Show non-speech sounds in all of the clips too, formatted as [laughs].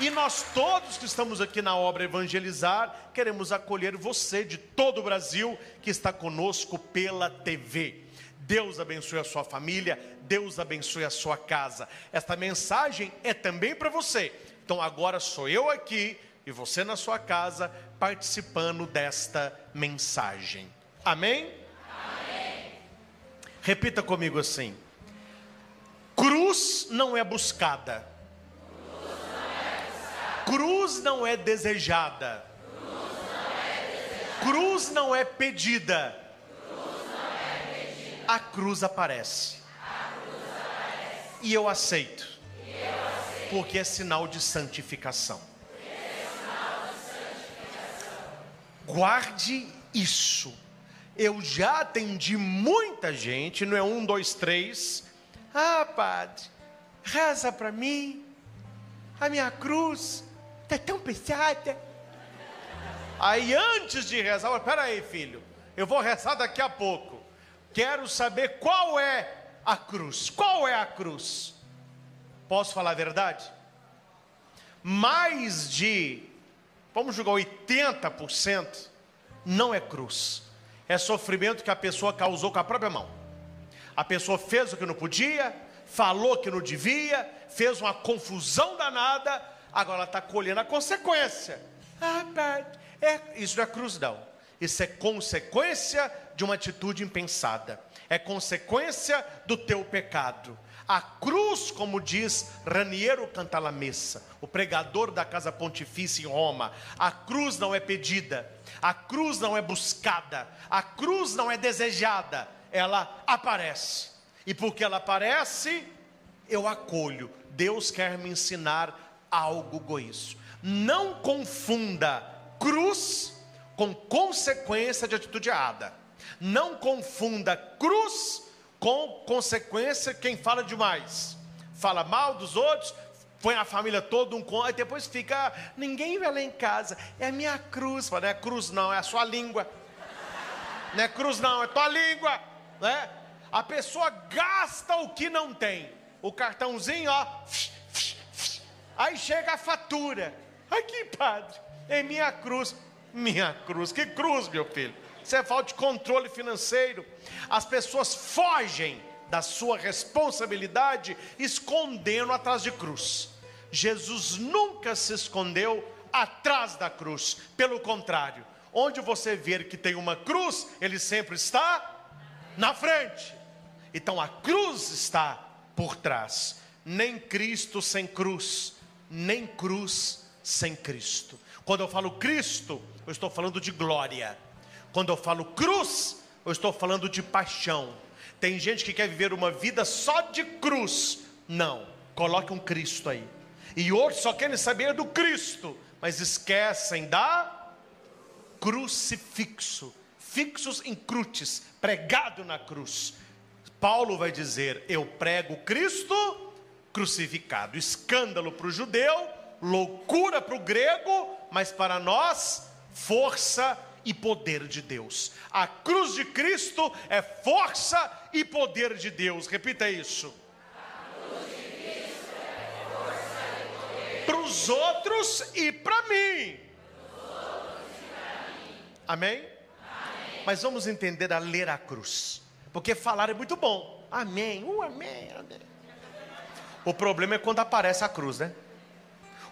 E nós todos que estamos aqui na obra Evangelizar, queremos acolher você de todo o Brasil que está conosco pela TV. Deus abençoe a sua família, Deus abençoe a sua casa. Esta mensagem é também para você. Então agora sou eu aqui e você na sua casa participando desta mensagem. Amém? Amém. Repita comigo assim: Cruz não é buscada Cruz não é desejada. Cruz não é pedida. A cruz aparece. E eu aceito. Porque é sinal de santificação. Guarde isso. Eu já atendi muita gente, não é um, dois, três. Ah, padre, reza para mim. A minha cruz está tão pesada. Aí antes de rezar, espera aí, filho, eu vou rezar daqui a pouco. Quero saber qual é a cruz. Qual é a cruz? Posso falar a verdade? Mais de, vamos julgar 80%, não é cruz. É sofrimento que a pessoa causou com a própria mão. A pessoa fez o que não podia, falou que não devia, fez uma confusão danada, agora ela está colhendo a consequência. Ah, pai, é, isso não é cruz, não. Isso é consequência de uma atitude impensada. É consequência do teu pecado. A cruz, como diz Raniero Cantalamessa, o pregador da Casa Pontifícia em Roma, a cruz não é pedida, a cruz não é buscada, a cruz não é desejada, ela aparece. E porque ela aparece, eu acolho. Deus quer me ensinar algo isso. Não confunda cruz com consequência de atitude errada. Não confunda cruz com consequência quem fala demais. Fala mal dos outros, põe a família toda um com, e depois fica, ninguém vai lá em casa, é a minha cruz. Fala, não é cruz não, é a sua língua. [laughs] Não é cruz não, é tua língua. Né? A pessoa gasta o que não tem. O cartãozinho, ó, Aí chega a fatura. Aqui, padre, é minha cruz. Minha cruz, que cruz, meu filho? Isso é falta de controle financeiro. As pessoas fogem da sua responsabilidade escondendo atrás de cruz. Jesus nunca se escondeu atrás da cruz. Pelo contrário, onde você ver que tem uma cruz, ele sempre está na frente. Então a cruz está por trás. Nem Cristo sem cruz nem cruz sem Cristo. Quando eu falo Cristo, eu estou falando de glória. Quando eu falo cruz, eu estou falando de paixão. Tem gente que quer viver uma vida só de cruz. Não, coloque um Cristo aí. E outros só querem saber do Cristo, mas esquecem da crucifixo, fixos em crutes, pregado na cruz. Paulo vai dizer: Eu prego Cristo crucificado. Escândalo para o judeu, loucura para o grego, mas para nós, força e poder de Deus. A cruz de Cristo é força e poder de Deus. Repita isso. Para os outros e para mim. Amém? Amém? Mas vamos entender a ler a cruz. Porque falar é muito bom. Amém. Uh, amém. amém. O problema é quando aparece a cruz, né?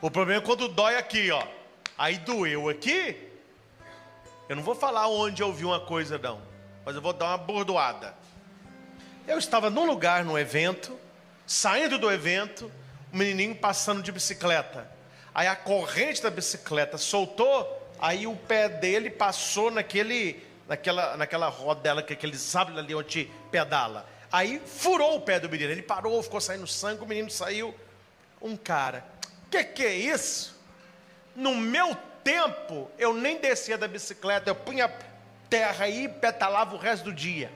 O problema é quando dói aqui, ó. Aí doeu aqui. Eu não vou falar onde eu vi uma coisa, não. Mas eu vou dar uma bordoada. Eu estava num lugar, num evento, saindo do evento, um menininho passando de bicicleta. Aí a corrente da bicicleta soltou, aí o pé dele passou naquele, naquela, naquela rodela, que aquele sabe ali onde pedala. Aí furou o pé do menino. Ele parou, ficou saindo sangue, o menino saiu. Um cara, que que é isso? No meu tempo, eu nem descia da bicicleta, eu punha terra aí e petalava o resto do dia.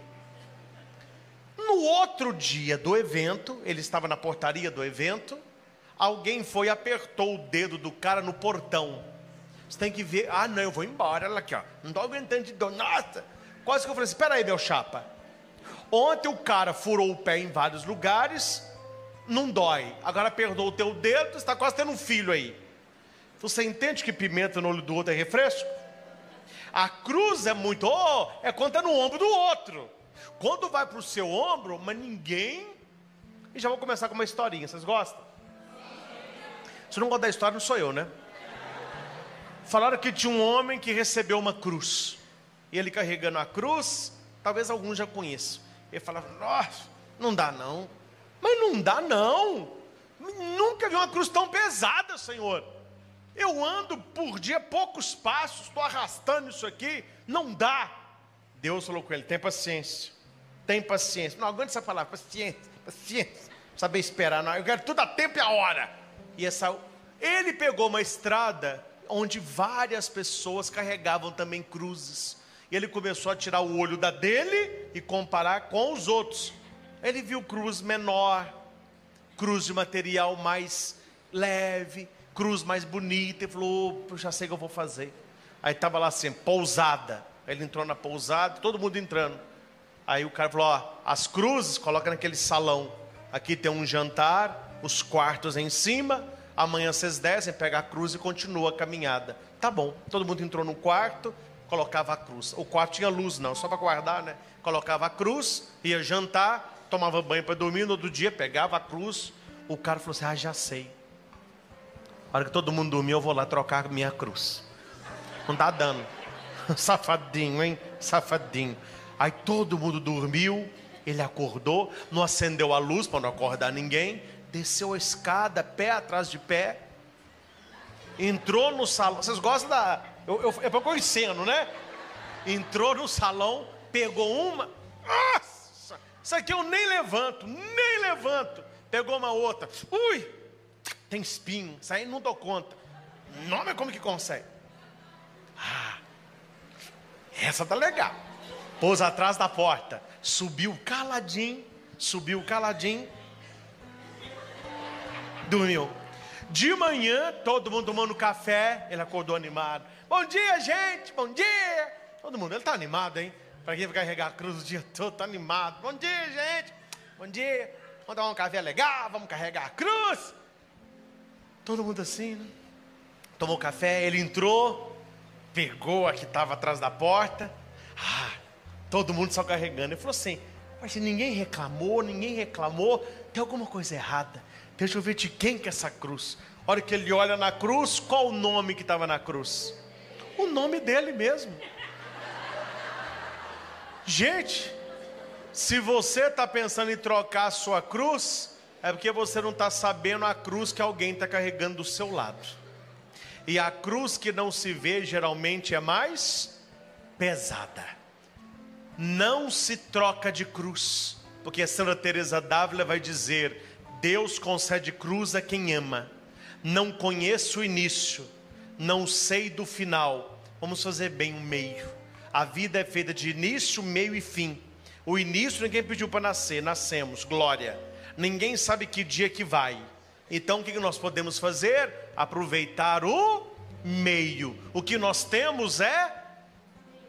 No outro dia do evento, ele estava na portaria do evento, alguém foi e apertou o dedo do cara no portão. Você tem que ver, ah não, eu vou embora, olha aqui, ó. Não estou aguentando de dor. Nossa! Quase que eu falei assim, espera aí, meu chapa. Ontem o cara furou o pé em vários lugares, não dói. Agora perdoou o teu dedo, está quase tendo um filho aí. Você entende que pimenta no olho do outro é refresco? A cruz é muito, oh, é quando é no ombro do outro. Quando vai para o seu ombro, mas ninguém. E já vou começar com uma historinha, vocês gostam? Se não gosta da história, não sou eu, né? Falaram que tinha um homem que recebeu uma cruz. E ele carregando a cruz, talvez alguns já conheçam. Ele falava, nossa, não dá não. Mas não dá não. Nunca vi uma cruz tão pesada, Senhor. Eu ando por dia poucos passos, estou arrastando isso aqui, não dá. Deus falou com ele: tem paciência, tem paciência. Não aguenta essa palavra, paciência, paciência. Saber esperar, não. Eu quero tudo a tempo e a hora. E essa, ele pegou uma estrada onde várias pessoas carregavam também cruzes. Ele começou a tirar o olho da dele e comparar com os outros. Ele viu cruz menor, cruz de material mais leve, cruz mais bonita, e falou: oh, já sei o que eu vou fazer. Aí estava lá assim, pousada. Ele entrou na pousada, todo mundo entrando. Aí o cara falou: as cruzes coloca naquele salão. Aqui tem um jantar, os quartos em cima, Amanhã vocês descem, pega a cruz e continua a caminhada. Tá bom. Todo mundo entrou no quarto, colocava a cruz. O quarto tinha luz, não, só para guardar, né? Colocava a cruz, ia jantar, tomava banho para dormir. No outro dia, pegava a cruz. O cara falou assim: Ah, já sei. A hora que todo mundo dormiu, eu vou lá trocar minha cruz. Não tá dando. [laughs] Safadinho, hein? Safadinho. Aí todo mundo dormiu. Ele acordou, não acendeu a luz para não acordar ninguém desceu a escada, pé atrás de pé, entrou no salão. Vocês gostam da. Eu, eu, é para eu né? Entrou no salão, pegou uma. Nossa! Isso aqui eu nem levanto, nem levanto. Pegou uma outra. Ui! Tem espinho. Isso aí não dou conta. Não, mas como que consegue? Ah, essa tá legal. Pôs atrás da porta. Subiu caladinho. Subiu caladinho dormiu. De manhã, todo mundo tomando café, ele acordou animado. Bom dia, gente, bom dia. Todo mundo, ele está animado, hein? Para quem vai carregar a cruz o dia [laughs] todo, está animado. Bom dia, gente, bom dia. Vamos dar um café legal, vamos carregar a cruz. Todo mundo assim, né? Tomou café, ele entrou, pegou a que estava atrás da porta. Ah, todo mundo só carregando. Ele falou assim: Mas ninguém reclamou, ninguém reclamou, tem alguma coisa errada. Deixa eu ver de quem que é essa cruz. A hora que ele olha na cruz, qual o nome que estava na cruz? O nome dele mesmo. Gente, se você está pensando em trocar a sua cruz, é porque você não está sabendo a cruz que alguém está carregando do seu lado. E a cruz que não se vê geralmente é mais pesada. Não se troca de cruz, porque Santa Teresa d'Ávila vai dizer: Deus concede cruz a quem ama. Não conheço o início, não sei do final. Vamos fazer bem o meio. A vida é feita de início, meio e fim. O início ninguém pediu para nascer, nascemos, glória. Ninguém sabe que dia que vai. Então o que nós podemos fazer? Aproveitar o meio. O que nós temos é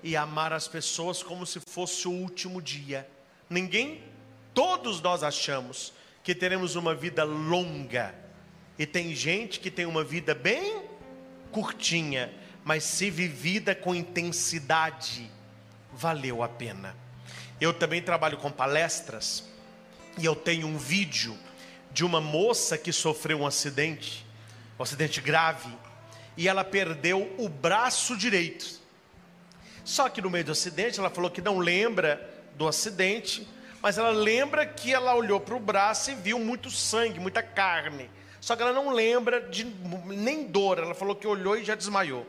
e amar as pessoas como se fosse o último dia. Ninguém, todos nós achamos que teremos uma vida longa. E tem gente que tem uma vida bem curtinha, mas se vivida com intensidade, valeu a pena. Eu também trabalho com palestras e eu tenho um vídeo de uma moça que sofreu um acidente, um acidente grave, e ela perdeu o braço direito. Só que no meio do acidente ela falou que não lembra do acidente, mas ela lembra que ela olhou para o braço e viu muito sangue, muita carne. Só que ela não lembra de nem dor. Ela falou que olhou e já desmaiou.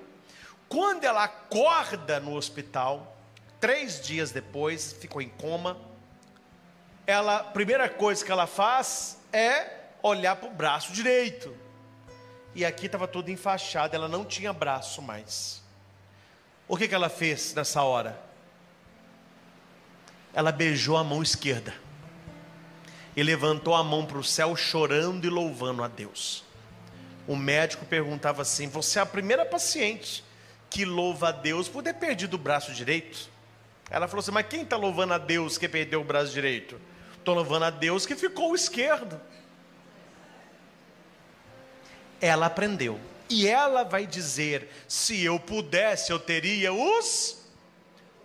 Quando ela acorda no hospital, três dias depois, ficou em coma. Ela, a primeira coisa que ela faz é olhar para o braço direito. E aqui estava tudo enfaixado, ela não tinha braço mais. O que, que ela fez nessa hora? ela beijou a mão esquerda e levantou a mão para o céu, chorando e louvando a Deus. O médico perguntava assim: Você é a primeira paciente que louva a Deus por ter perdido o braço direito? Ela falou assim: Mas quem está louvando a Deus que perdeu o braço direito? Estou louvando a Deus que ficou o esquerdo. Ela aprendeu E ela vai dizer: se eu pudesse, eu teria os.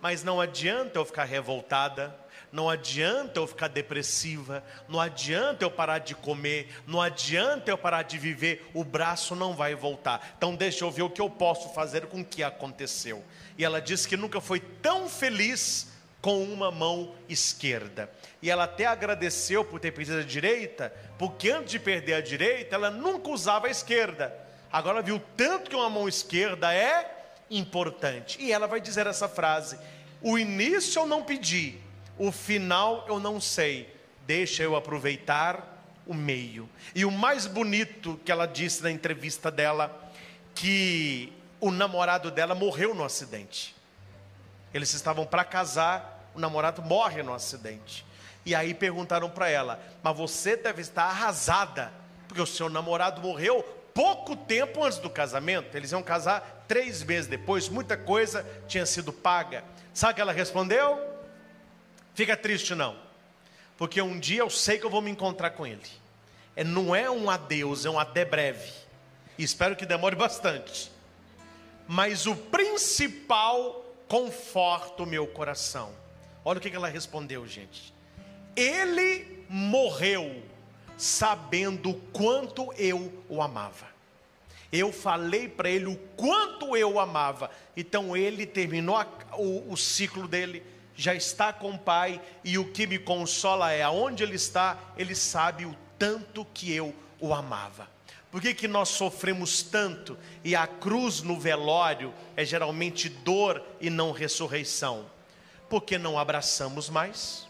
Mas não adianta eu ficar revoltada, não adianta eu ficar depressiva, não adianta eu parar de comer, não adianta eu parar de viver, o braço não vai voltar. Então deixa eu ver o que eu posso fazer com o que aconteceu. E ela disse que nunca foi tão feliz com uma mão esquerda. E ela até agradeceu por ter perdido a direita, porque antes de perder a direita, ela nunca usava a esquerda. Agora viu tanto que uma mão esquerda é importante. E ela vai dizer essa frase: O início eu não pedi, o final eu não sei, deixa eu aproveitar o meio. E o mais bonito que ela disse na entrevista dela, que o namorado dela morreu no acidente. Eles estavam para casar, o namorado morre no acidente. E aí perguntaram para ela: Mas você deve estar arrasada, porque o seu namorado morreu pouco tempo antes do casamento. Eles iam casar três meses depois, muita coisa tinha sido paga. Sabe o que ela respondeu? Fica triste não, porque um dia eu sei que eu vou me encontrar com ele. É, não é um adeus, é um até breve. Espero que demore [laughs] bastante. Mas o principal conforta o meu coração. Olha o que ela respondeu, gente. Ele morreu sabendo quanto eu o amava. Eu falei para ele o quanto eu o amava. Então ele terminou o, o ciclo dele já está com o Pai, e o que me consola é aonde Ele está, Ele sabe o tanto que eu o amava. Por que, que nós sofremos tanto e a cruz no velório é geralmente dor e não ressurreição? Porque não abraçamos mais,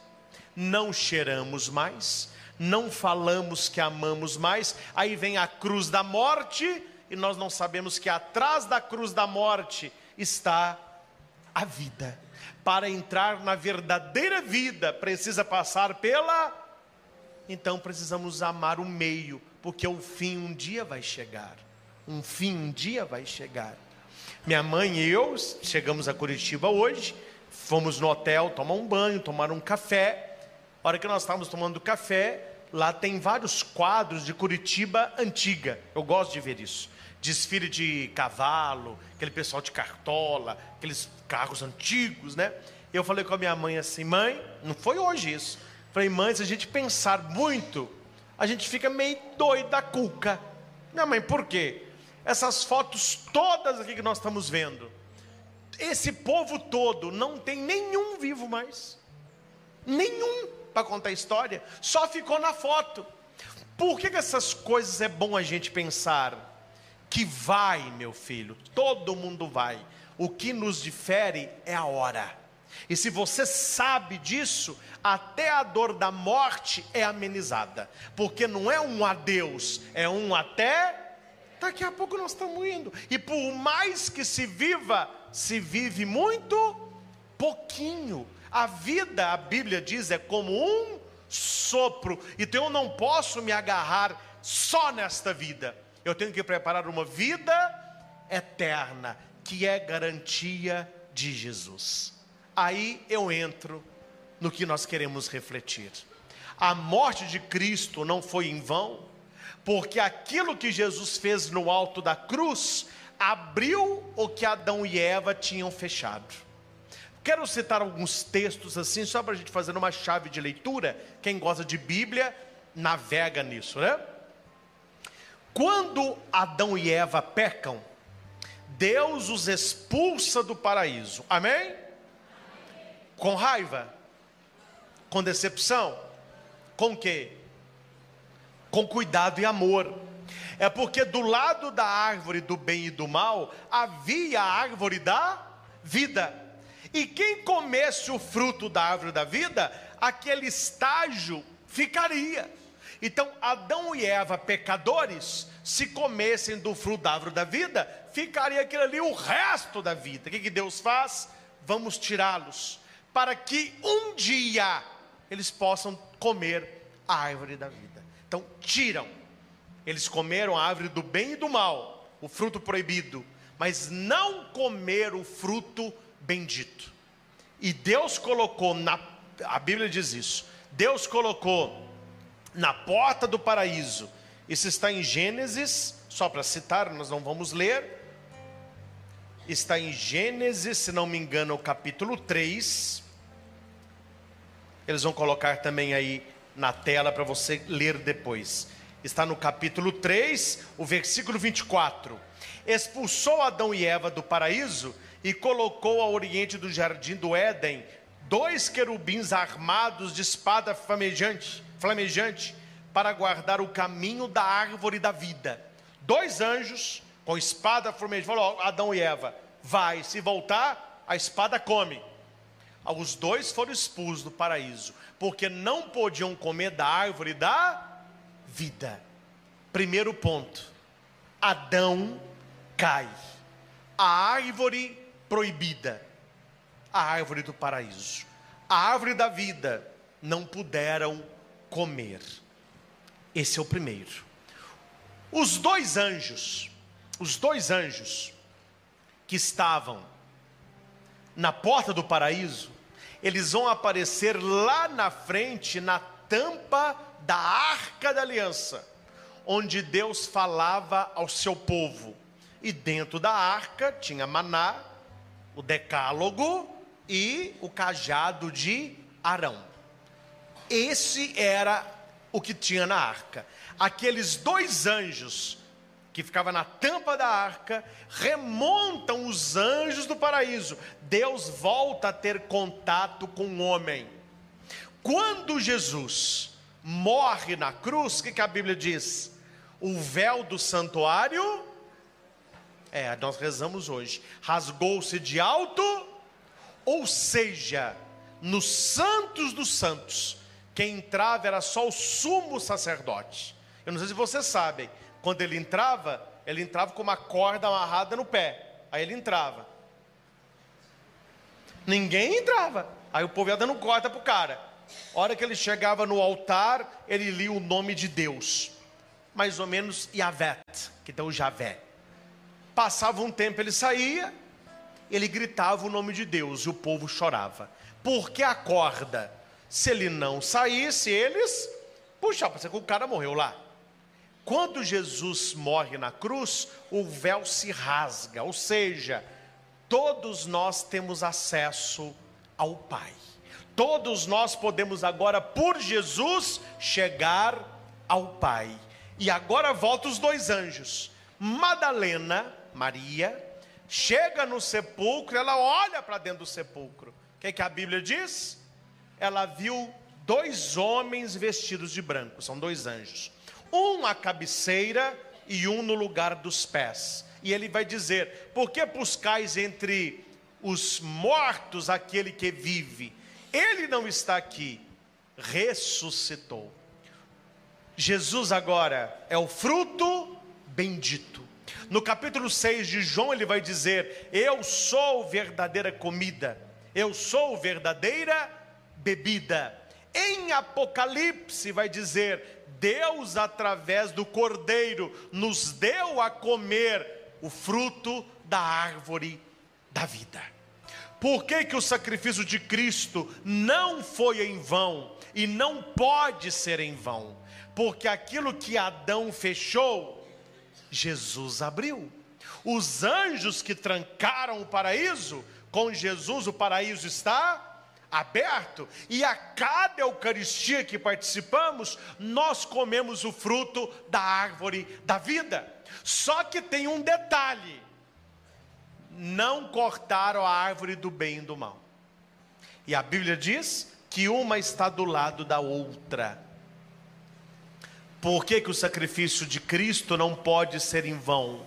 não cheiramos mais, não falamos que amamos mais, aí vem a cruz da morte e nós não sabemos que atrás da cruz da morte está a vida para entrar na verdadeira vida, precisa passar pela. Então precisamos amar o meio, porque o fim um dia vai chegar. Um fim um dia vai chegar. Minha mãe e eu chegamos a Curitiba hoje, fomos no hotel tomar um banho, tomar um café. A hora que nós estávamos tomando café, lá tem vários quadros de Curitiba antiga. Eu gosto de ver isso desfile de cavalo, aquele pessoal de cartola, aqueles carros antigos, né? Eu falei com a minha mãe assim, mãe, não foi hoje isso. Falei, mãe, se a gente pensar muito, a gente fica meio doido da cuca. Minha mãe, por quê? Essas fotos todas aqui que nós estamos vendo, esse povo todo não tem nenhum vivo mais. Nenhum para contar a história, só ficou na foto. Por que, que essas coisas é bom a gente pensar? que vai, meu filho, todo mundo vai. O que nos difere é a hora. E se você sabe disso, até a dor da morte é amenizada, porque não é um adeus, é um até. Daqui a pouco nós estamos indo, e por mais que se viva, se vive muito pouquinho. A vida, a Bíblia diz, é como um sopro, então eu não posso me agarrar só nesta vida eu tenho que preparar uma vida eterna, que é garantia de Jesus. Aí eu entro no que nós queremos refletir. A morte de Cristo não foi em vão, porque aquilo que Jesus fez no alto da cruz abriu o que Adão e Eva tinham fechado. Quero citar alguns textos assim, só para a gente fazer uma chave de leitura. Quem gosta de Bíblia, navega nisso, né? Quando Adão e Eva pecam, Deus os expulsa do paraíso. Amém? Com raiva, com decepção, com quê? Com cuidado e amor. É porque do lado da árvore do bem e do mal havia a árvore da vida. E quem comesse o fruto da árvore da vida, aquele estágio ficaria. Então, Adão e Eva, pecadores, se comessem do fruto da árvore da vida, ficaria aquilo ali o resto da vida. O que, que Deus faz? Vamos tirá-los, para que um dia eles possam comer a árvore da vida. Então, tiram. Eles comeram a árvore do bem e do mal, o fruto proibido, mas não comeram o fruto bendito. E Deus colocou na a Bíblia diz isso. Deus colocou na porta do paraíso. Isso está em Gênesis Só para citar, nós não vamos ler. Está em Gênesis, se não me engano, o capítulo 3. Eles vão colocar também aí na tela para você ler depois. Está no capítulo 3, o versículo 24. Expulsou Adão e Eva do paraíso e colocou ao oriente do jardim do Éden dois querubins armados de espada flamejante, flamejante para guardar o caminho da árvore da vida. Dois anjos com espada flamejante, falou Adão e Eva, vai, se voltar, a espada come. Os dois foram expulsos do paraíso, porque não podiam comer da árvore da vida. Primeiro ponto: Adão cai. A árvore proibida, a árvore do paraíso, a árvore da vida, não puderam comer. Esse é o primeiro. Os dois anjos, os dois anjos que estavam na porta do paraíso, eles vão aparecer lá na frente, na tampa da arca da aliança, onde Deus falava ao seu povo. E dentro da arca tinha maná, o decálogo e o cajado de Arão. Esse era o que tinha na arca. Aqueles dois anjos que ficavam na tampa da arca remontam os anjos do paraíso. Deus volta a ter contato com o homem. Quando Jesus morre na cruz, o que, que a Bíblia diz? O véu do santuário, é, nós rezamos hoje, rasgou-se de alto, ou seja, nos santos dos santos, quem entrava era só o sumo sacerdote. Eu não sei se vocês sabem, quando ele entrava, ele entrava com uma corda amarrada no pé. Aí ele entrava. Ninguém entrava. Aí o povo ia dando corda para o cara. A hora que ele chegava no altar, ele lia o nome de Deus. Mais ou menos Yavet, que deu Javé. Passava um tempo, ele saía, ele gritava o nome de Deus e o povo chorava. Porque a corda se ele não saísse, eles puxavam, o cara morreu lá. Quando Jesus morre na cruz, o véu se rasga, ou seja, todos nós temos acesso ao Pai. Todos nós podemos agora, por Jesus, chegar ao Pai. E agora volta os dois anjos. Madalena, Maria, chega no sepulcro, ela olha para dentro do sepulcro. O que, é que a Bíblia diz? Ela viu dois homens vestidos de branco, são dois anjos. Um à cabeceira e um no lugar dos pés. E ele vai dizer: Por que buscais entre os mortos aquele que vive? Ele não está aqui, ressuscitou. Jesus agora é o fruto bendito. No capítulo 6 de João, ele vai dizer: Eu sou verdadeira comida, eu sou verdadeira bebida. Em Apocalipse vai dizer: Deus, através do cordeiro, nos deu a comer o fruto da árvore da vida. Por que, que o sacrifício de Cristo não foi em vão e não pode ser em vão? Porque aquilo que Adão fechou, Jesus abriu. Os anjos que trancaram o paraíso, com Jesus o paraíso está aberto, e a cada Eucaristia que participamos, nós comemos o fruto da árvore da vida. Só que tem um detalhe: não cortaram a árvore do bem e do mal. E a Bíblia diz que uma está do lado da outra. Por que, que o sacrifício de Cristo não pode ser em vão?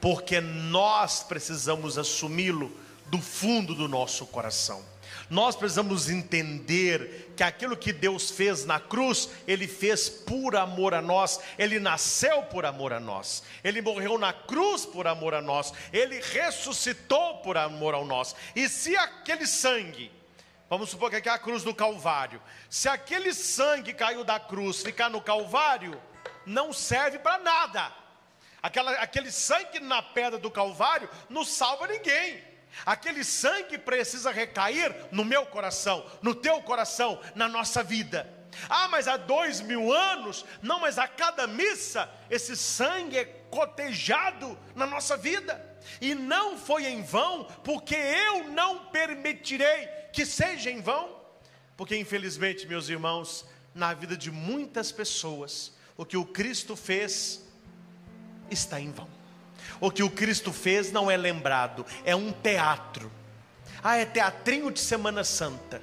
Porque nós precisamos assumi-lo do fundo do nosso coração. Nós precisamos entender que aquilo que Deus fez na cruz, Ele fez por amor a nós, Ele nasceu por amor a nós, Ele morreu na cruz por amor a nós, Ele ressuscitou por amor a nós. E se aquele sangue, vamos supor que aqui é a cruz do Calvário, se aquele sangue caiu da cruz ficar no Calvário, não serve para nada. Aquela, aquele sangue na pedra do Calvário não salva ninguém. Aquele sangue precisa recair no meu coração, no teu coração, na nossa vida. Ah, mas há dois mil anos, não, mas a cada missa, esse sangue é cotejado na nossa vida, e não foi em vão, porque eu não permitirei que seja em vão, porque infelizmente, meus irmãos, na vida de muitas pessoas, o que o Cristo fez está em vão. O que o Cristo fez não é lembrado, é um teatro. Ah, é teatrinho de Semana Santa.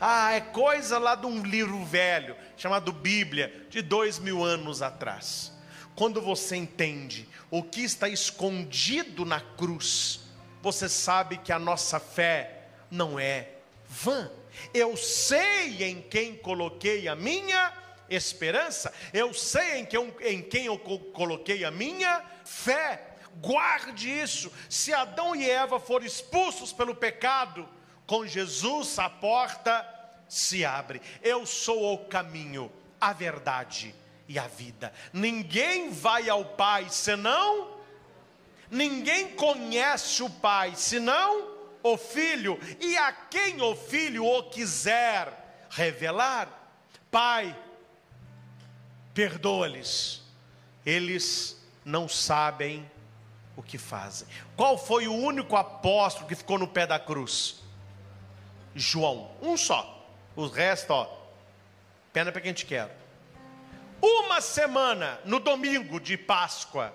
Ah, é coisa lá de um livro velho, chamado Bíblia, de dois mil anos atrás. Quando você entende o que está escondido na cruz, você sabe que a nossa fé não é vã. Eu sei em quem coloquei a minha esperança, eu sei em quem, em quem eu coloquei a minha fé. Guarde isso. Se Adão e Eva foram expulsos pelo pecado, com Jesus a porta se abre. Eu sou o caminho, a verdade e a vida. Ninguém vai ao Pai senão, ninguém conhece o Pai senão o Filho, e a quem o Filho o quiser revelar. Pai, perdoa-lhes, eles não sabem o que fazem. Qual foi o único apóstolo que ficou no pé da cruz? João, um só. O resto, ó, pena para quem te quer. Uma semana no domingo de Páscoa,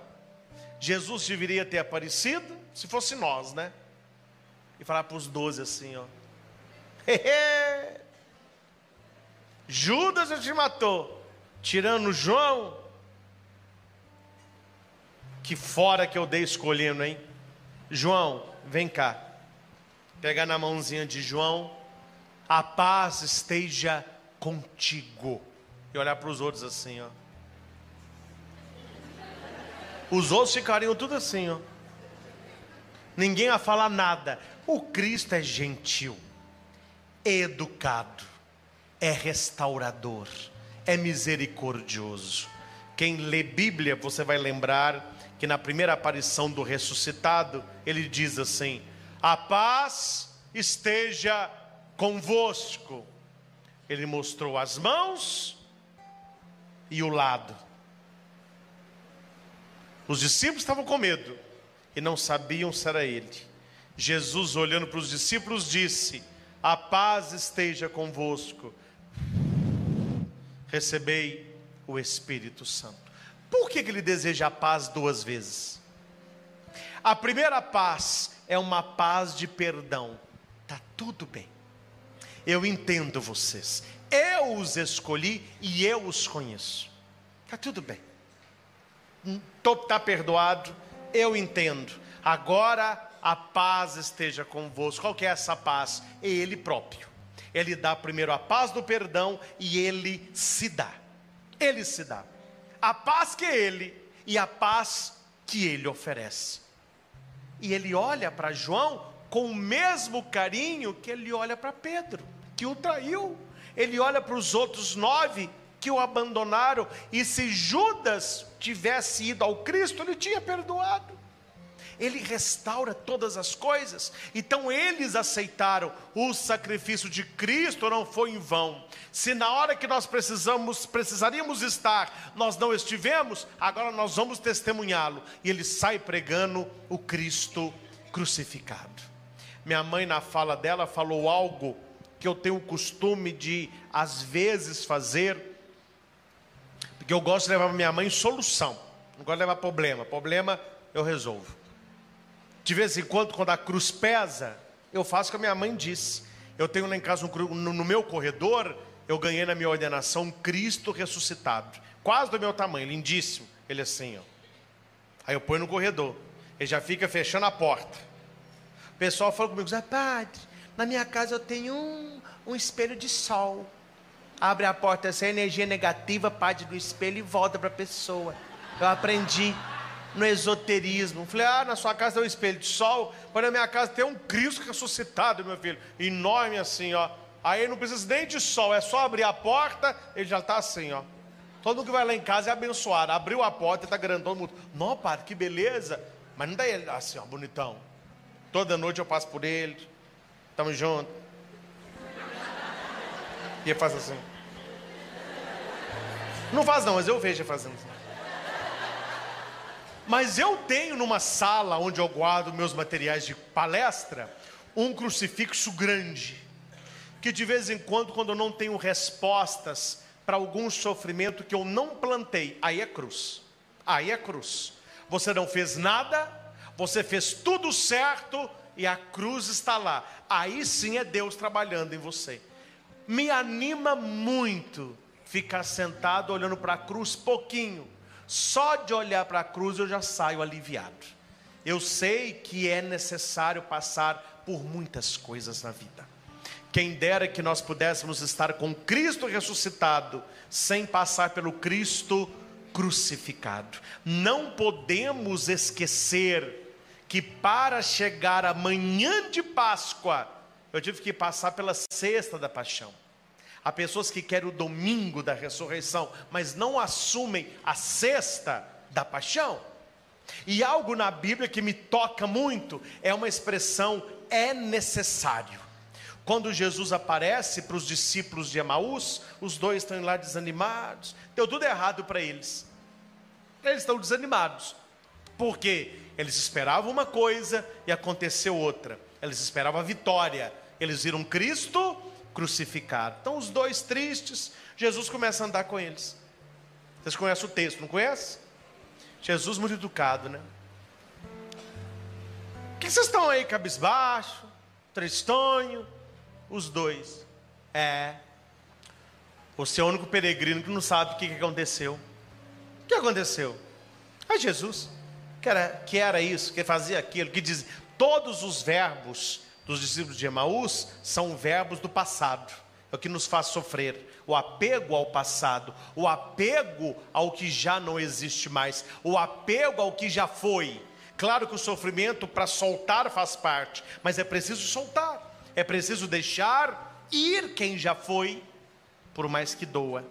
Jesus deveria ter aparecido, se fosse nós, né? E falar para os doze assim, ó. [laughs] Judas já te matou, tirando João. Que fora que eu dei escolhendo, hein? João, vem cá. Pegar na mãozinha de João a paz esteja contigo. E olhar para os outros assim, ó. Os outros ficariam tudo assim, ó. Ninguém ia falar nada. O Cristo é gentil, educado, é restaurador, é misericordioso. Quem lê Bíblia, você vai lembrar que na primeira aparição do ressuscitado, ele diz assim: A paz esteja convosco. Ele mostrou as mãos e o lado. Os discípulos estavam com medo e não sabiam se era ele. Jesus, olhando para os discípulos, disse: A paz esteja convosco. Recebei o Espírito Santo. Por que, que ele deseja a paz duas vezes? A primeira paz é uma paz de perdão. Está tudo bem eu entendo vocês, eu os escolhi e eu os conheço. Está tudo bem, está perdoado, eu entendo. Agora a paz esteja convosco. Qual que é essa paz? Ele próprio. Ele dá primeiro a paz do perdão e ele se dá. Ele se dá. A paz que Ele e a paz que Ele oferece. E ele olha para João com o mesmo carinho que ele olha para Pedro que o traiu. Ele olha para os outros nove que o abandonaram, e se Judas tivesse ido ao Cristo, ele tinha perdoado. Ele restaura todas as coisas. Então eles aceitaram o sacrifício de Cristo, não foi em vão. Se na hora que nós precisamos, precisaríamos estar, nós não estivemos, agora nós vamos testemunhá-lo. E ele sai pregando o Cristo crucificado. Minha mãe, na fala dela, falou algo que eu tenho o costume de, às vezes, fazer, porque eu gosto de levar minha mãe solução, não gosto de levar problema, problema eu resolvo. De vez em quando, quando a cruz pesa, eu faço o que a minha mãe disse. Eu tenho lá em casa, um, no, no meu corredor, eu ganhei na minha ordenação um Cristo ressuscitado, quase do meu tamanho, lindíssimo. Ele assim, ó. Aí eu ponho no corredor, ele já fica fechando a porta. O pessoal fala comigo, Zé Padre, na minha casa eu tenho um, um espelho de sol. Abre a porta, essa energia negativa parte do espelho e volta para a pessoa. Eu aprendi no esoterismo. Falei, ah, na sua casa tem um espelho de sol, mas na minha casa tem um Cristo ressuscitado, meu filho. Enorme assim, ó. Aí não precisa nem de sol, é só abrir a porta, ele já está assim, ó. Todo mundo que vai lá em casa é abençoado. Abriu a porta está grandão todo mundo. Não, padre, que beleza. Mas não dá ele assim, ó, bonitão. Toda noite eu passo por ele. Tamo junto. E ele faz assim. Não faz não, mas eu vejo fazendo. Mas eu tenho numa sala onde eu guardo meus materiais de palestra, um crucifixo grande, que de vez em quando, quando eu não tenho respostas para algum sofrimento que eu não plantei, aí é cruz. Aí é cruz. Você não fez nada, você fez tudo certo e a cruz está lá. Aí sim é Deus trabalhando em você. Me anima muito ficar sentado olhando para a cruz pouquinho. Só de olhar para a cruz eu já saio aliviado. Eu sei que é necessário passar por muitas coisas na vida. Quem dera que nós pudéssemos estar com Cristo ressuscitado, sem passar pelo Cristo crucificado. Não podemos esquecer que para chegar à manhã de Páscoa, eu tive que passar pela sexta da paixão. Há pessoas que querem o domingo da ressurreição, mas não assumem a sexta da paixão. E algo na Bíblia que me toca muito é uma expressão é necessário. Quando Jesus aparece para os discípulos de Emaús, os dois estão lá desanimados, deu tudo errado para eles. Eles estão desanimados, porque eles esperavam uma coisa e aconteceu outra. Eles esperavam a vitória, eles viram Cristo crucificado. Então, os dois tristes, Jesus começa a andar com eles. Vocês conhecem o texto, não conhece? Jesus muito educado, né? Por que vocês estão aí cabisbaixo, tristonho? Os dois. É. Você é o único peregrino que não sabe o que aconteceu. O que aconteceu? É Jesus. Que era, que era isso, que fazia aquilo, que diz. Todos os verbos dos discípulos de Emaús são verbos do passado. É o que nos faz sofrer. O apego ao passado, o apego ao que já não existe mais, o apego ao que já foi. Claro que o sofrimento para soltar faz parte, mas é preciso soltar. É preciso deixar ir quem já foi, por mais que doa.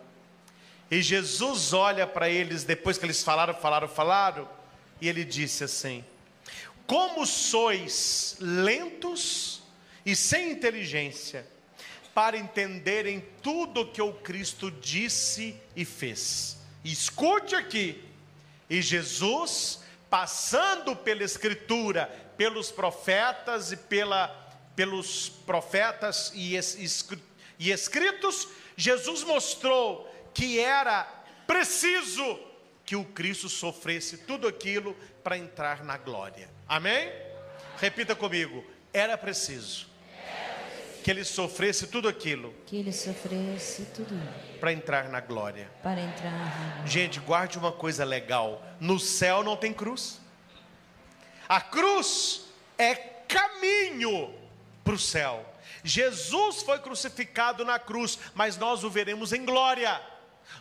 E Jesus olha para eles depois que eles falaram, falaram, falaram, e ele disse assim: Como sois lentos e sem inteligência para entenderem tudo o que o Cristo disse e fez. Escute aqui. E Jesus, passando pela Escritura, pelos profetas e pela pelos profetas e, e escritos, Jesus mostrou que era preciso que o Cristo sofresse tudo aquilo para entrar na glória. Amém? Repita comigo: era preciso que ele sofresse tudo aquilo. Que ele sofresse tudo. Para entrar na glória. Para entrar na glória. Gente, guarde uma coisa legal: no céu não tem cruz. A cruz é caminho para o céu. Jesus foi crucificado na cruz, mas nós o veremos em glória.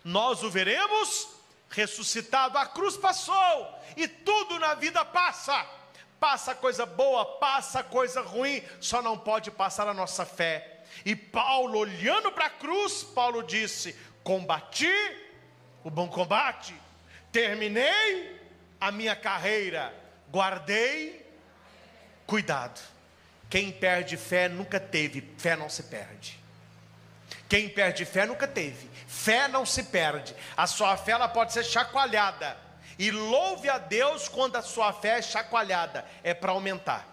Nós o veremos ressuscitado. A cruz passou e tudo na vida passa. Passa coisa boa, passa coisa ruim, só não pode passar a nossa fé. E Paulo, olhando para a cruz, Paulo disse: Combati o bom combate, terminei a minha carreira, guardei, cuidado. Quem perde fé nunca teve, fé não se perde. Quem perde fé nunca teve, fé não se perde. A sua fé ela pode ser chacoalhada. E louve a Deus quando a sua fé é chacoalhada, é para aumentar,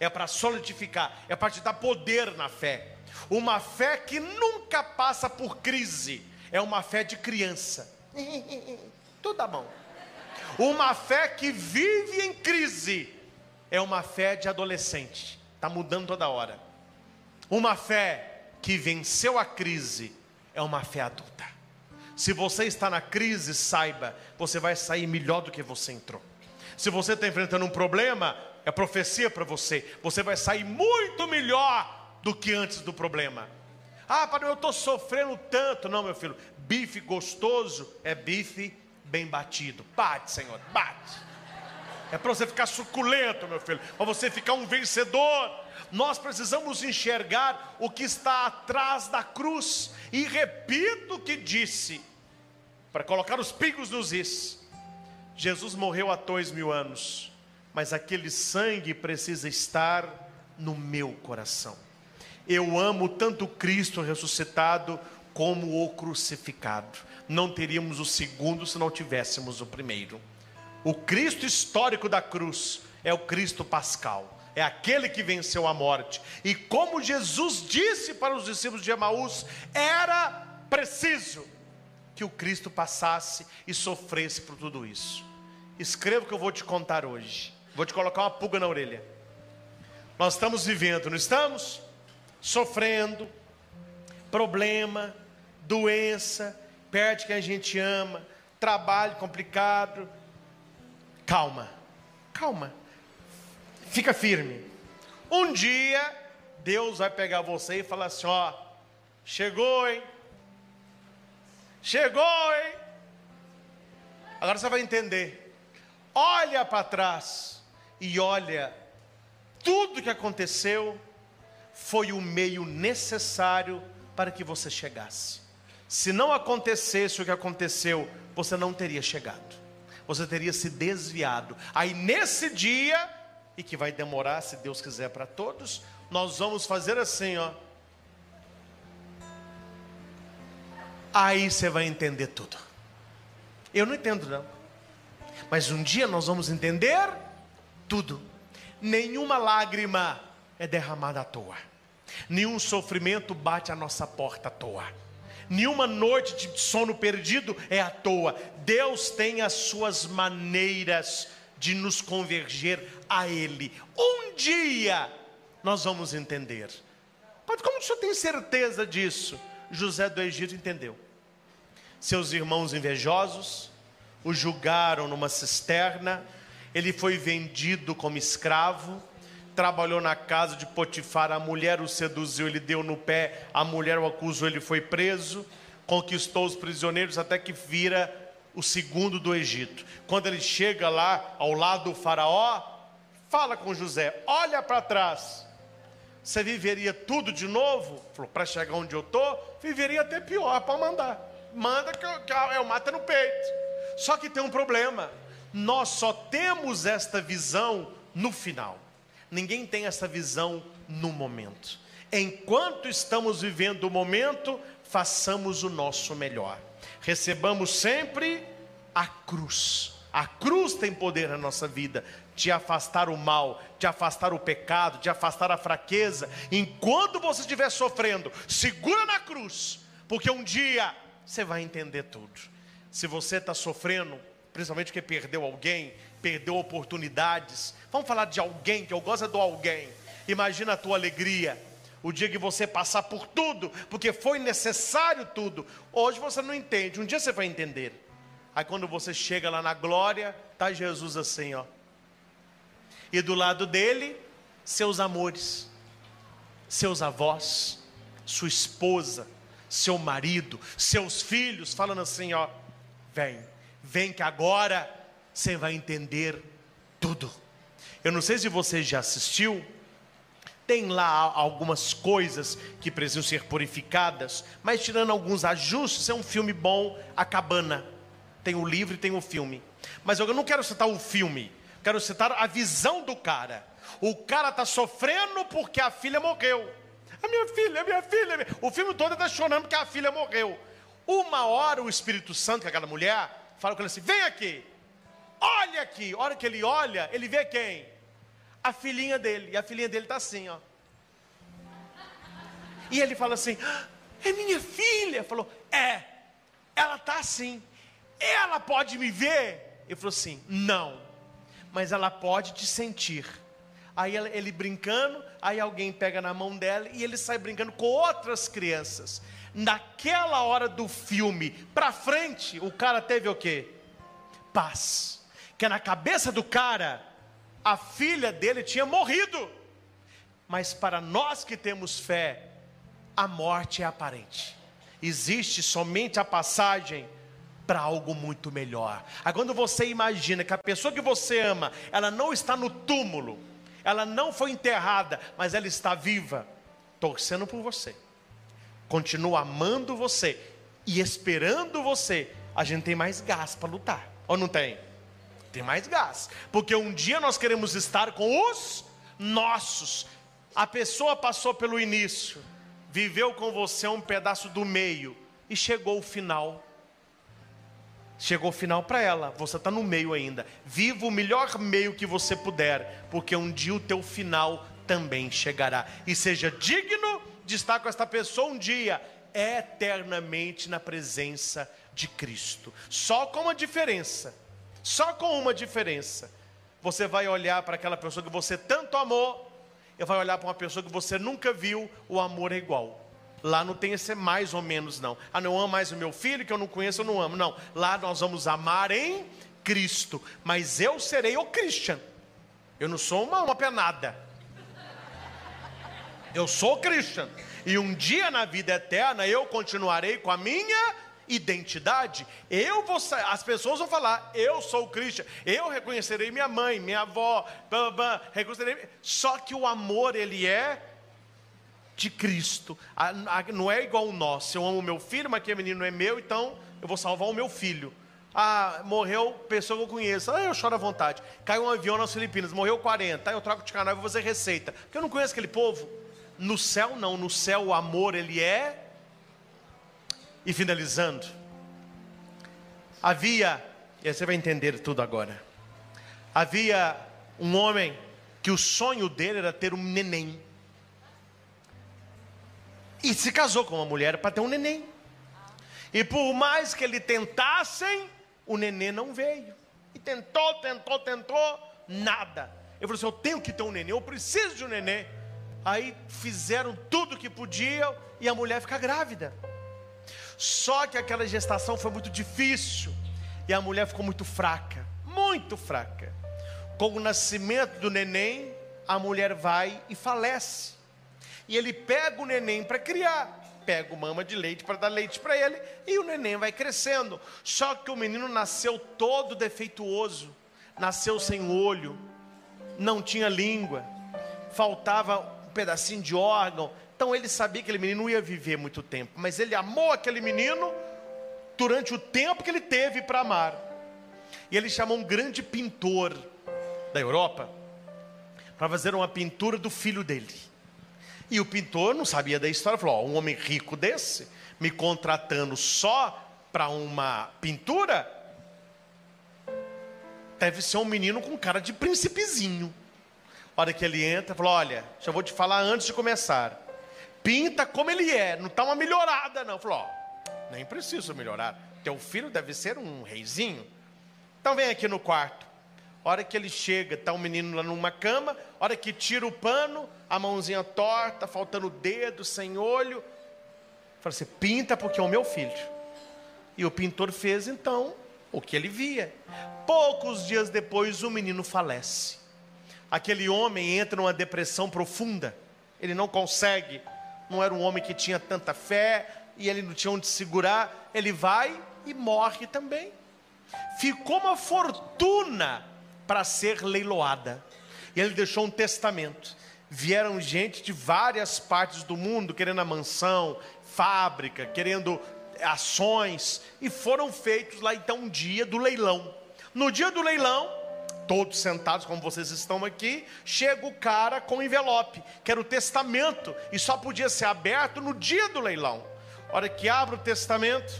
é para solidificar, é para te dar poder na fé. Uma fé que nunca passa por crise, é uma fé de criança. [laughs] Tudo bom. Uma fé que vive em crise, é uma fé de adolescente está mudando toda hora. Uma fé que venceu a crise é uma fé adulta. Se você está na crise, saiba, você vai sair melhor do que você entrou. Se você está enfrentando um problema, é profecia para você, você vai sair muito melhor do que antes do problema. Ah, para eu estou sofrendo tanto. Não, meu filho, bife gostoso é bife bem batido. Bate, Senhor, bate. É para você ficar suculento, meu filho, para você ficar um vencedor. Nós precisamos enxergar o que está atrás da cruz. E repito o que disse, para colocar os pingos nos is. Jesus morreu há dois mil anos, mas aquele sangue precisa estar no meu coração. Eu amo tanto Cristo ressuscitado, como o crucificado. Não teríamos o segundo se não tivéssemos o primeiro. O Cristo histórico da cruz é o Cristo pascal é aquele que venceu a morte. E como Jesus disse para os discípulos de Emaús, era preciso que o Cristo passasse e sofresse por tudo isso. Escreva o que eu vou te contar hoje. Vou te colocar uma pulga na orelha. Nós estamos vivendo, não estamos? Sofrendo, problema, doença, perde quem a gente ama, trabalho complicado. Calma, calma, fica firme. Um dia, Deus vai pegar você e falar assim: ó, chegou, hein? Chegou, hein? Agora você vai entender. Olha para trás e olha tudo que aconteceu foi o meio necessário para que você chegasse. Se não acontecesse o que aconteceu, você não teria chegado. Você teria se desviado. Aí nesse dia, e que vai demorar, se Deus quiser, para todos, nós vamos fazer assim, ó. Aí você vai entender tudo. Eu não entendo, não. Mas um dia nós vamos entender tudo. Nenhuma lágrima é derramada à toa. Nenhum sofrimento bate a nossa porta à toa. Nenhuma noite de sono perdido é à toa. Deus tem as suas maneiras de nos converger a Ele. Um dia nós vamos entender. Mas como o senhor tem certeza disso? José do Egito entendeu. Seus irmãos invejosos o julgaram numa cisterna, ele foi vendido como escravo, trabalhou na casa de Potifar, a mulher o seduziu, ele deu no pé, a mulher o acusou, ele foi preso, conquistou os prisioneiros até que vira o segundo do Egito. Quando ele chega lá ao lado do faraó, fala com José: olha para trás. Você viveria tudo de novo? Falou, para chegar onde eu estou, viveria até pior para mandar. Manda que eu, que eu mato no peito. Só que tem um problema. Nós só temos esta visão no final. Ninguém tem essa visão no momento. Enquanto estamos vivendo o momento, façamos o nosso melhor. Recebamos sempre a cruz. A cruz tem poder na nossa vida de afastar o mal, de afastar o pecado, de afastar a fraqueza. Enquanto você estiver sofrendo, segura na cruz, porque um dia você vai entender tudo. Se você está sofrendo, principalmente porque perdeu alguém, perdeu oportunidades. Vamos falar de alguém, que eu gosto do alguém. Imagina a tua alegria. O dia que você passar por tudo, porque foi necessário tudo. Hoje você não entende, um dia você vai entender. Aí quando você chega lá na glória, tá Jesus assim, ó. E do lado dele, seus amores, seus avós, sua esposa, seu marido, seus filhos, falando assim, ó, vem, vem que agora você vai entender tudo. Eu não sei se você já assistiu, tem lá algumas coisas que precisam ser purificadas, mas tirando alguns ajustes, é um filme bom, A Cabana. Tem o livro e tem o filme. Mas eu não quero citar o filme, quero citar a visão do cara. O cara está sofrendo porque a filha morreu. A minha filha, a minha filha. Minha... O filme todo está chorando porque a filha morreu. Uma hora o Espírito Santo, que é aquela mulher, fala com ele assim: vem aqui, olha aqui. A hora que ele olha, ele vê quem? A filhinha dele. E a filhinha dele está assim, ó. E ele fala assim: ah, é minha filha. Falou: é, ela está assim. Ela pode me ver? Ele falou assim: não, mas ela pode te sentir. Aí ele brincando, aí alguém pega na mão dela e ele sai brincando com outras crianças. Naquela hora do filme, para frente, o cara teve o quê? Paz. Que na cabeça do cara, a filha dele tinha morrido. Mas para nós que temos fé, a morte é aparente. Existe somente a passagem para algo muito melhor. Aí quando você imagina que a pessoa que você ama, ela não está no túmulo, ela não foi enterrada, mas ela está viva, torcendo por você, continua amando você e esperando você, a gente tem mais gás para lutar, ou não tem? Tem mais gás, porque um dia nós queremos estar com os nossos. A pessoa passou pelo início, viveu com você um pedaço do meio, e chegou o final. Chegou o final para ela, você está no meio ainda. Viva o melhor meio que você puder, porque um dia o teu final também chegará. E seja digno de estar com esta pessoa um dia, eternamente na presença de Cristo. Só com uma diferença, só com uma diferença. Você vai olhar para aquela pessoa que você tanto amou, e vai olhar para uma pessoa que você nunca viu, o amor é igual. Lá não tem esse mais ou menos, não. Ah, não amo mais o meu filho que eu não conheço, eu não amo. Não. Lá nós vamos amar em Cristo. Mas eu serei o Christian. Eu não sou uma, uma penada. Eu sou Christian. E um dia na vida eterna eu continuarei com a minha identidade. Eu vou, as pessoas vão falar, eu sou Christian. Eu reconhecerei minha mãe, minha avó, reconhecerei. Só que o amor ele é de Cristo. não é igual o nosso. Eu amo meu filho, mas aquele menino é meu, então eu vou salvar o meu filho. Ah, morreu pessoa que eu conheço. Ah, eu choro à vontade. Caiu um avião nas Filipinas, morreu 40. Ah, eu troco de canal e vou fazer receita. Porque eu não conheço aquele povo. No céu, não. No céu, o amor, ele é. E finalizando, havia, e você vai entender tudo agora. Havia um homem que o sonho dele era ter um neném. E se casou com uma mulher para ter um neném. E por mais que ele tentassem, o neném não veio. E tentou, tentou, tentou, nada. Ele falou assim: Eu tenho que ter um neném, eu preciso de um neném. Aí fizeram tudo o que podiam e a mulher fica grávida. Só que aquela gestação foi muito difícil e a mulher ficou muito fraca, muito fraca. Com o nascimento do neném, a mulher vai e falece. E ele pega o neném para criar. Pega o mama de leite para dar leite para ele. E o neném vai crescendo. Só que o menino nasceu todo defeituoso. Nasceu sem olho. Não tinha língua. Faltava um pedacinho de órgão. Então ele sabia que aquele menino não ia viver muito tempo. Mas ele amou aquele menino durante o tempo que ele teve para amar. E ele chamou um grande pintor da Europa para fazer uma pintura do filho dele. E o pintor não sabia da história, falou: oh, um homem rico desse, me contratando só para uma pintura, deve ser um menino com cara de príncipezinho. A hora que ele entra, falou: Olha, já vou te falar antes de começar. Pinta como ele é, não está uma melhorada, não. Falou: oh, Nem preciso melhorar. Teu filho deve ser um reizinho. Então vem aqui no quarto hora que ele chega, está um menino lá numa cama, hora que tira o pano, a mãozinha torta, faltando dedo, sem olho. Fala assim: pinta porque é o meu filho. E o pintor fez então o que ele via. Poucos dias depois, o menino falece. Aquele homem entra numa depressão profunda. Ele não consegue. Não era um homem que tinha tanta fé e ele não tinha onde segurar. Ele vai e morre também. Ficou uma fortuna para ser leiloada. E ele deixou um testamento. Vieram gente de várias partes do mundo querendo a mansão, fábrica, querendo ações, e foram feitos lá então um dia do leilão. No dia do leilão, todos sentados como vocês estão aqui, chega o cara com o envelope, que era o testamento, e só podia ser aberto no dia do leilão. Hora que abre o testamento,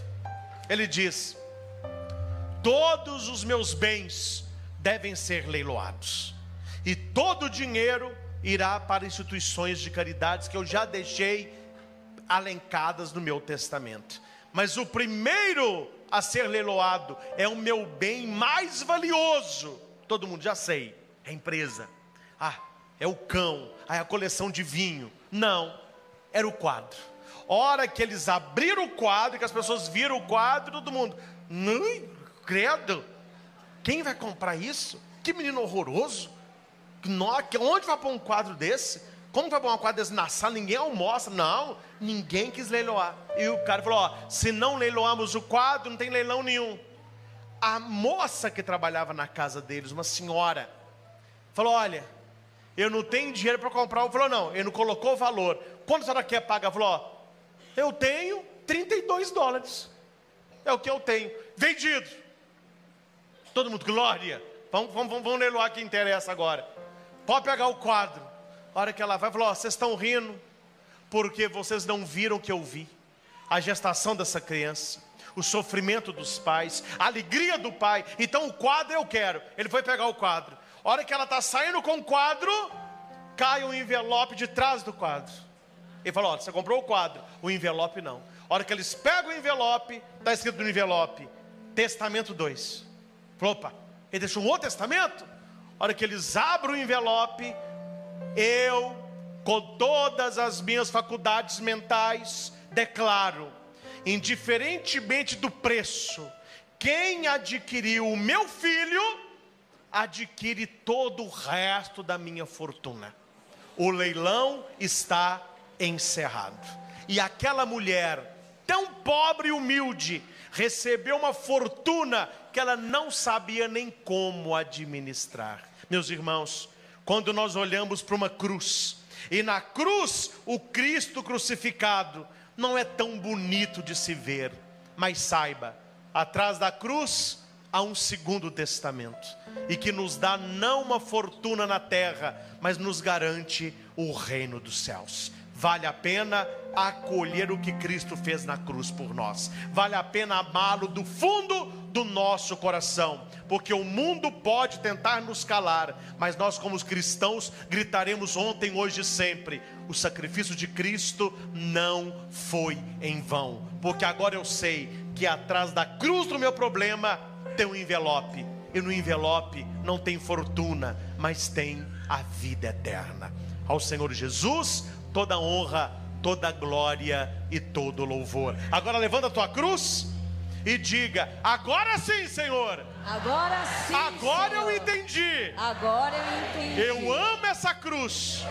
ele diz: Todos os meus bens devem ser leiloados. E todo o dinheiro irá para instituições de caridades que eu já deixei alencadas no meu testamento. Mas o primeiro a ser leiloado é o meu bem mais valioso. Todo mundo já sei, é a empresa. Ah, é o cão, ah, é a coleção de vinho. Não, era o quadro. Hora que eles abriram o quadro, que as pessoas viram o quadro, todo mundo, não, credo, quem vai comprar isso? Que menino horroroso. Onde vai pôr um quadro desse? Como vai pôr um quadro desse na sala? Ninguém almoça. Não, ninguém quis leiloar. E o cara falou: ó, se não leiloamos o quadro, não tem leilão nenhum. A moça que trabalhava na casa deles, uma senhora, falou: olha, eu não tenho dinheiro para comprar. Ele falou: não, ele não colocou o valor. Quanto a senhora quer pagar? Falou: ó, eu tenho 32 dólares. É o que eu tenho. Vendido. Todo mundo, glória. Vamos, vamos, vamos, vamos leiloar que interessa agora. Pode pegar o quadro. A hora que ela vai, falou: oh, vocês estão rindo porque vocês não viram o que eu vi. a gestação dessa criança, o sofrimento dos pais, a alegria do pai. Então o quadro eu quero. Ele foi pegar o quadro. A hora que ela está saindo com o quadro, cai um envelope de trás do quadro. Ele falou: Olha, você comprou o quadro, o envelope não. A hora que eles pegam o envelope, está escrito no envelope: Testamento 2. Opa, ele deixou um outro testamento? A hora que eles abrem o envelope, eu, com todas as minhas faculdades mentais, declaro, indiferentemente do preço, quem adquiriu o meu filho, adquire todo o resto da minha fortuna. O leilão está encerrado. E aquela mulher, tão pobre e humilde, recebeu uma fortuna que ela não sabia nem como administrar. Meus irmãos, quando nós olhamos para uma cruz, e na cruz o Cristo crucificado não é tão bonito de se ver, mas saiba, atrás da cruz há um segundo testamento, e que nos dá não uma fortuna na terra, mas nos garante o reino dos céus. Vale a pena acolher o que Cristo fez na cruz por nós. Vale a pena amá-lo do fundo do nosso coração, porque o mundo pode tentar nos calar, mas nós, como cristãos, gritaremos ontem, hoje e sempre: o sacrifício de Cristo não foi em vão, porque agora eu sei que atrás da cruz do meu problema tem um envelope, e no envelope não tem fortuna, mas tem a vida eterna. Ao Senhor Jesus, toda honra, toda glória e todo louvor. Agora levanta a tua cruz e diga: Agora sim, Senhor. Agora sim. Agora Senhor. eu entendi. Agora eu entendi. Eu amo essa cruz.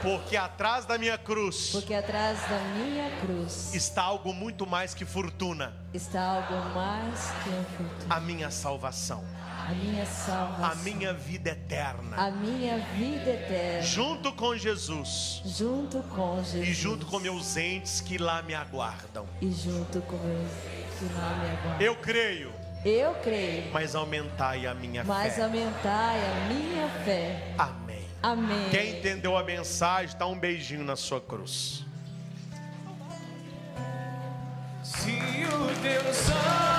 Porque atrás da minha cruz Porque atrás da minha cruz está algo muito mais que fortuna, está algo mais que um futuro. a minha salvação, A minha salvação. a minha vida eterna. A minha vida eterna. Junto com Jesus Junto com Jesus. e junto com meus entes que lá me aguardam. E junto com meus que não me aguardam. Eu creio, Eu creio. mas aumentai a minha Mas fé. aumentai a minha fé. Amém. Amém. Quem entendeu a mensagem, dá um beijinho na sua cruz. Se o teu sangue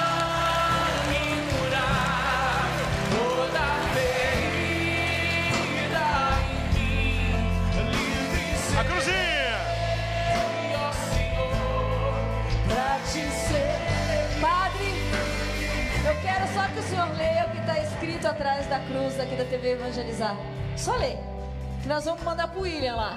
atrás da cruz aqui da TV Evangelizar. Só lê. Que nós vamos mandar pro William lá.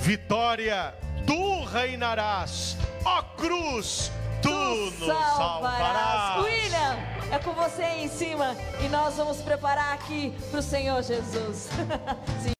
Vitória, tu reinarás. Ó cruz, tu nos salvarás. William, é com você aí em cima. E nós vamos preparar aqui pro Senhor Jesus. [laughs] Sim.